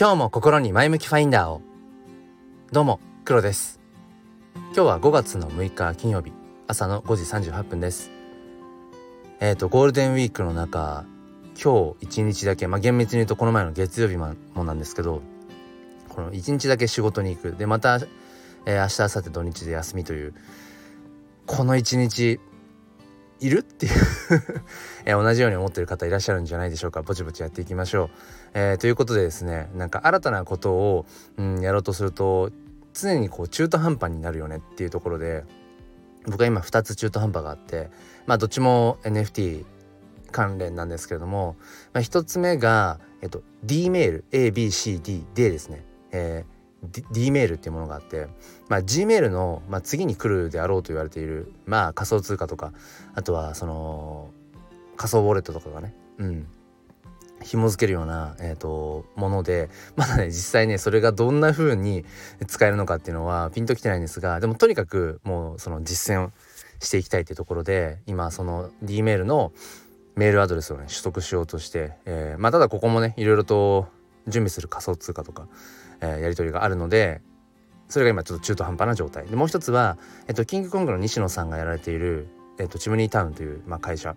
今日も心に前向きファインダーを。どうも黒です。今日は5月の6日金曜日朝の5時38分です。えっ、ー、とゴールデンウィークの中今日1日だけまあ厳密に言うとこの前の月曜日もなんですけどこの1日だけ仕事に行く。でまた、えー、明日明後日土日で休みというこの1日いるっていう え同じように思ってる方いらっしゃるんじゃないでしょうかぼちぼちやっていきましょう。えー、ということでですねなんか新たなことを、うん、やろうとすると常にこう中途半端になるよねっていうところで僕は今2つ中途半端があってまあどっちも NFT 関連なんですけれども、まあ、1つ目が、えっと、D メール ABCD でですね、えー D, メールっていうものがあって、まあ、G メールの、まあ、次に来るであろうと言われている、まあ、仮想通貨とかあとはその仮想ウォレットとかがね、うん、紐付けるような、えーと、ものでまだね実際ねそれがどんな風に使えるのかっていうのはピンときてないんですがでもとにかくもうその実践をしていきたいっていうところで今その D メールのメールアドレスをね取得しようとして、えー、まあただここもねいろいろと準備する仮想通貨とかえー、やり取りがあるのでそれが今ちょっと中途半端な状態。でもう一つは、えっと、キングコングの西野さんがやられている、えっと、チムニータウンという、まあ、会社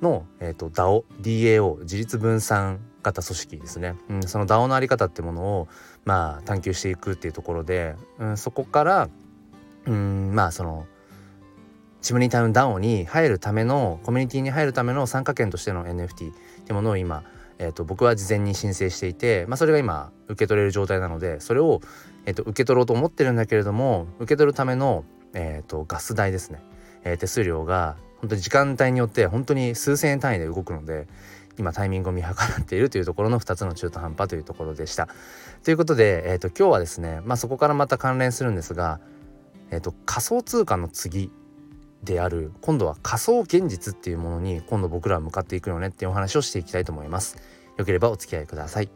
の、えっと、DAO DAO 自立分散型組織ですね、うん、その DAO のあり方ってものを、まあ、探求していくっていうところで、うん、そこからうんまあそのチムニータウン DAO に入るためのコミュニティに入るための参加権としての NFT ってものを今えーと、僕は事前に申請していて、まあ、それが今受け取れる状態なのでそれを、えーと、受け取ろうと思ってるんだけれども受け取るための、えーと、ガス代ですね、えー、手数料が本当に時間帯によって本当に数千円単位で動くので今タイミングを見計らっているというところの2つの中途半端というところでした。ということで、えー、と今日はですね、まあ、そこからまた関連するんですが、えー、と仮想通貨の次である今度は仮想現実っていうものに今度僕らは向かっていくよねっていうお話をしていきたいと思います。よければお付き合いください。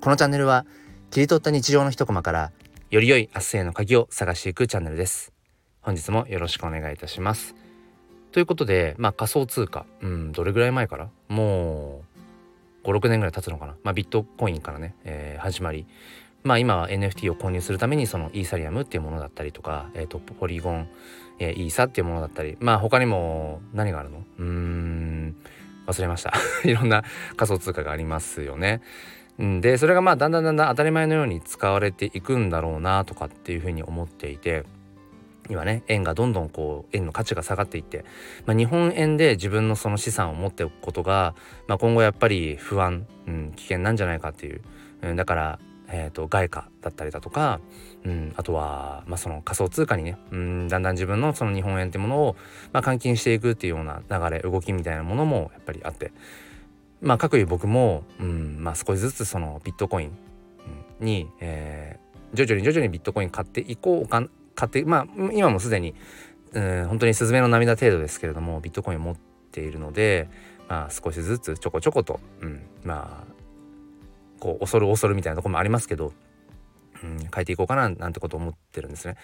このチャンネルは切り取った日常の一コマからより良い明日への鍵を探していくチャンネルです。本日もよろしくお願いいたします。ということでまあ仮想通貨うんどれぐらい前から？もう56年ぐらい経つのかな？まあビットコインからね、えー、始まり。まあ今は NFT を購入するためにそのイーサリアムっていうものだったりとか、えー、とポリゴン、えー、イーサっていうものだったりまあ他にも何があるの？うーん忘れました。いろんな仮想通貨がありますよね。でそれがまあだんだんだんだん当たり前のように使われていくんだろうなとかっていうふうに思っていて今ね円がどんどんこう円の価値が下がっていって、まあ、日本円で自分のその資産を持っておくことが、まあ、今後やっぱり不安、うん、危険なんじゃないかっていう、うん、だからえーと、外貨だったりだとか、うん、あとは、まあ、その仮想通貨にね、うん、だんだん自分のその日本円ってものを、まあ、換金していくっていうような流れ動きみたいなものもやっぱりあってまあ各位僕も、うんまあ、少しずつそのビットコインに、えー、徐々に徐々にビットコイン買っていこうか買ってまあ今もすでに、うん、本当にスズメの涙程度ですけれどもビットコインを持っているので、まあ、少しずつちょこちょこと、うん、まあこう恐る恐るみたいなとこもありますけど、うん、変えていこうかななんてこと思ってるんですね。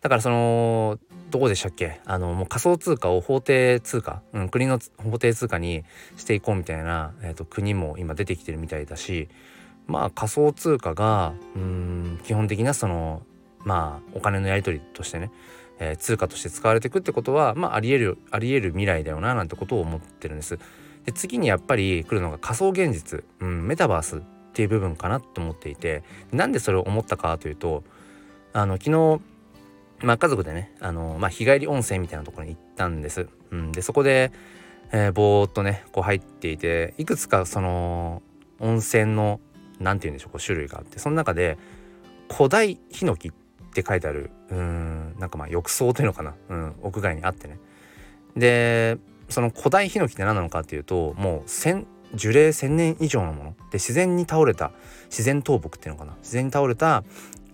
だからそのどこでしたっけ？あのもう仮想通貨を法定通貨、うん、国の法定通貨にしていこうみたいな、えーと、国も今出てきてるみたいだしまあ仮想通貨がうん基本的なそのまあお金のやり取りとしてね、えー、通貨として使われていくってことはまあありえるありえる未来だよななんてことを思ってるんです。で次にやっぱり来るのが仮想現実、うん、メタバースっていう部分かなと思っていてなんでそれを思ったかというとあの昨日まあ、家族でねあの、まあ、日帰り温泉みたいなところに行ったんです。うん、でそこで、えー、ぼーっとねこう入っていていくつかその温泉の何て言うんでしょうこう種類があってその中で古代ヒノキって書いてあるうんなんかまあ浴槽というのかな、うん、屋外にあってねでその古代ヒノキって何なのかっていうともう千樹齢1,000年以上のもので自然に倒れた自然倒木っていうのかな自然に倒れた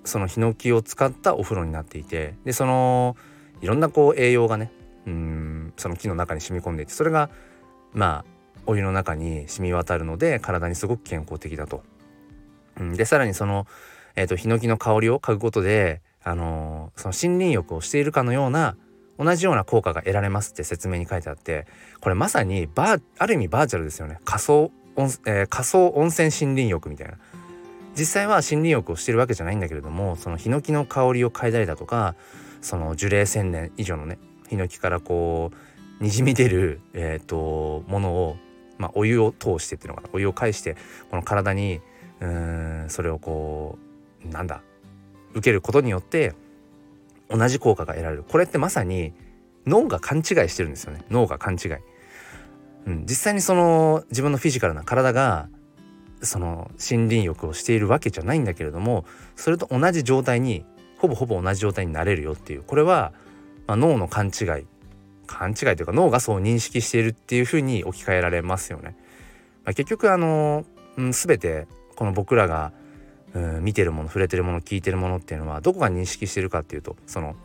そのヒノキを使ったお風呂になっていてでそのいろんなこう栄養がねうんその木の中に染み込んでいてそれがまあお湯の中に染み渡るので体にすごく健康的だと。うん、でさらにその、えーと、ヒノキの香りを嗅ぐことで、あのー、その森林浴をしているかのような同じような効果が得られますって説明に書いてあってこれまさにバーある意味バーチャルですよね。仮想温,、えー、仮想温泉森林浴みたいな、実際は森林浴をしてるわけじゃないんだけれどもそのヒノキの香りを嗅いだりだとかその樹齢1,000年以上のねヒノキからこうにじみ出る、えーと、ものを、まあ、お湯を通してっていうのかな。お湯を介してこの体にうんそれをこうなんだ受けることによって同じ効果が得られる。これってまさに脳が勘違いしてるんですよね。脳が勘違い。うん、実際にその自分のフィジカルな体がその森林浴をしているわけじゃないんだけれどもそれと同じ状態にほぼほぼ同じ状態になれるよっていう。これは、まあ、脳の勘違い。勘違いというか脳がそう認識しているっていうふうに置き換えられますよね。まあ、結局あの、うん、全てこの僕らが、うん、見てるもの触れてるもの聞いてるものっていうのはどこが認識してるかっていうとその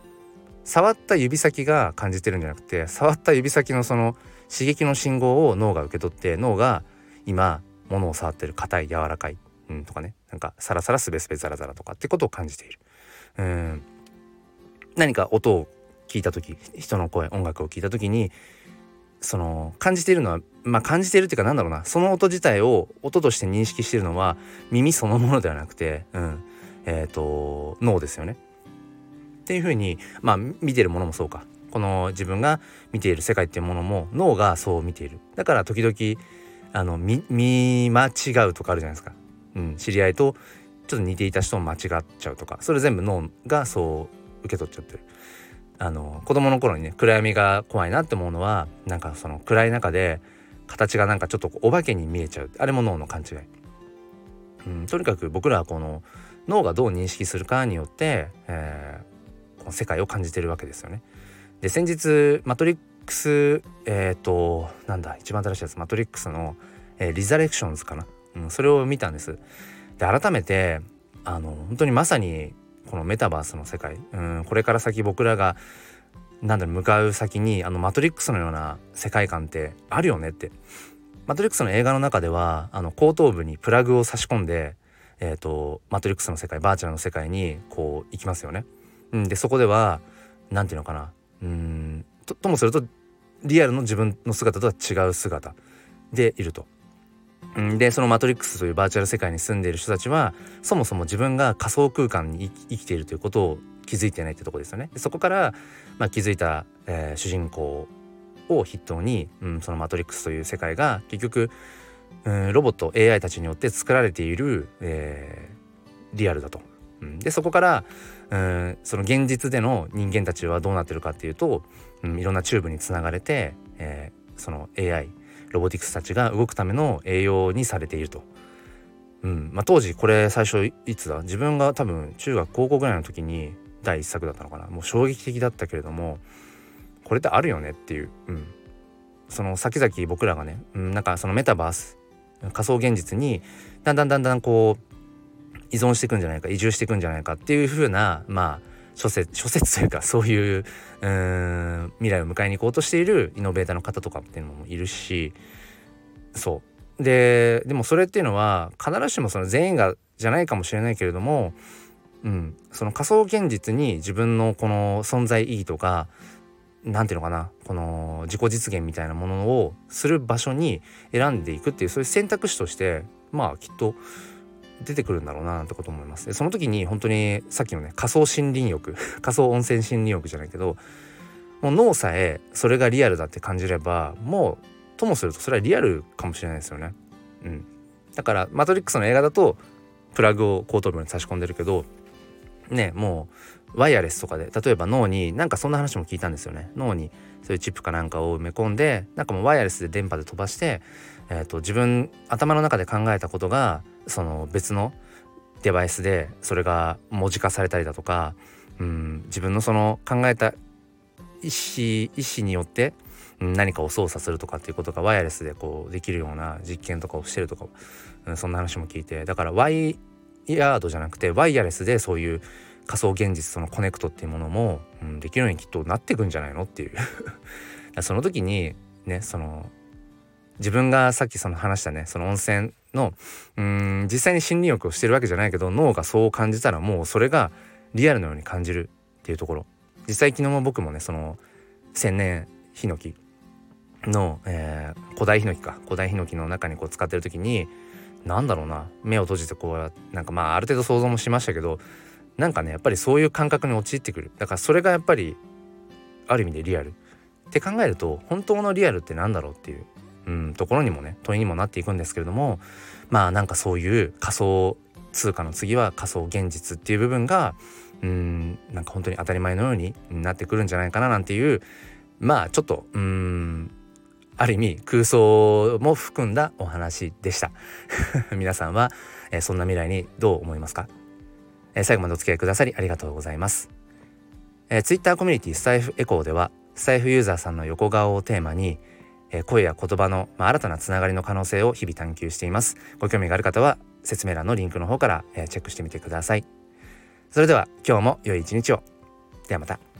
触った指先が感じてるんじゃなくて触った指先のその刺激の信号を脳が受け取って脳が今物を触ってる硬い柔らかい、うん、とかねなんかサラサラスベスベザラザラとかってことを感じている。うん何か音を聞いた時人の声音楽を聞いた時にその感じているのはまあ感じているっていうかなんだろうな。その音自体を音として認識しているのは耳そのものではなくて、うん。えーと、脳ですよね。っていうふうにまあ見てるものもそうか。この自分が見ている世界っていうものも脳がそう見ている。だから時々あの見間違うとかあるじゃないですか、うん、知り合いとちょっと似ていた人も間違っちゃうとか。それ全部脳がそう受け取っちゃってる。あの子供の頃にね暗闇が怖いなって思うのはなんかその暗い中で形がなんかちょっとお化けに見えちゃうあれも脳の勘違い、うん、とにかく僕らはこの脳がどう認識するかによって、えー、この世界を感じてるわけですよね。で先日「マトリックス」えっ、ー、となんだ一番新しいやつ「マトリックスの」えー、リザレクションズかな、うん、それを見たんです。で改めてあの本当にまさにこのメタバースの世界うんこれから先僕らがなんだろう向かう先にあのマトリックスのような世界観ってあるよねってマトリックスの映画の中ではあの後頭部にプラグを差し込んで、えーと、マトリックスの世界バーチャルの世界にこう行きますよね。うん、でそこでは何て言うのかなうんとともするとリアルの自分の姿とは違う姿でいると。でそのマトリックスというバーチャル世界に住んでいる人たちはそもそも自分が仮想空間に生きているということを気づいてないってとこですよね。そこから、まあ、気づいた、えー、主人公を筆頭に、うん、そのマトリックスという世界が結局、うん、ロボット AI たちによって作られている、えー、リアルだと。うん、でそこから、うん、その現実での人間たちはどうなってるかっていうと、うん、いろんなチューブにつながれて、えー、その AI ロボティクスたちが動くための栄養にされていると。うんまあ、当時これ最初いつだ？自分が多分中学高校ぐらいの時に第一作だったのかな。もう衝撃的だったけれどもこれってあるよねっていう、うん、その先々僕らがね、うん、なんかそのメタバース仮想現実にだんだんだんだんこう依存していくんじゃないか移住していくんじゃないかっていう風なまあ諸説諸説というかそういううん未来を迎えに行こうとしているイノベーターの方とかっていうのもいるしそう。ででもそれっていうのは必ずしもその全員がじゃないかもしれないけれども、うん、その仮想現実に自分のこの存在意義とか何ていうのかなこの自己実現みたいなものをする場所に選んでいくっていうそういう選択肢としてまあきっと出てくるんだろうななんてこと思います。でその時に本当にさっきのね仮想森林浴 仮想温泉森林浴じゃないけどもう脳さえそれがリアルだって感じればもうともするとそれはリアルかもしれないですよね。うん、だから「マトリックス」の映画だとプラグを後頭部に差し込んでるけどねもうワイヤレスとかで例えば脳になんかそんな話も聞いたんですよね。脳にそういうチップかなんかを埋め込んでなんかもうワイヤレスで電波で飛ばして、えーと自分頭の中で考えたことがその別のデバイスでそれが文字化されたりだとか、うん、自分のその考えた意思意思によって何かを操作するとかっていうことがワイヤレスでこうできるような実験とかをしてるとか、うん、そんな話も聞いてだからワイヤードじゃなくてワイヤレスでそういう仮想現実そのコネクトっていうものも、うん、できるようにきっとなっていくんじゃないのっていう。その時にねその自分がさっきその話したねその温泉のうん実際に心理欲をしてるわけじゃないけど脳がそう感じたらもうそれがリアルのように感じるっていうところ。実際昨日も僕もねその千年ヒノキの、えー、古代ヒノキか古代ヒノキの中にこう使ってる時になんだろうな。目を閉じてこうなんかまあある程度想像もしましたけどなんかねやっぱりそういう感覚に陥ってくる。だからそれがやっぱりある意味でリアル。って考えると本当のリアルって何だろうっていう、うん、ところにもね問いにもなっていくんですけれどもまあなんかそういう仮想通貨の次は仮想現実っていう部分がうんなんか本当に当たり前のようになってくるんじゃないかななんていうまあちょっとうんある意味空想も含んだお話でした。皆さんは、そんな未来にどう思いますか、最後までお付き合いくださりありがとうございます、え、Twitter コミュニティスタイフエコーではスタイフユーザーさんの横顔をテーマに、声や言葉の、新たなつながりの可能性を日々探求しています。ご興味がある方は説明欄のリンクの方から、チェックしてみてください。それでは今日も良い一日を。ではまた。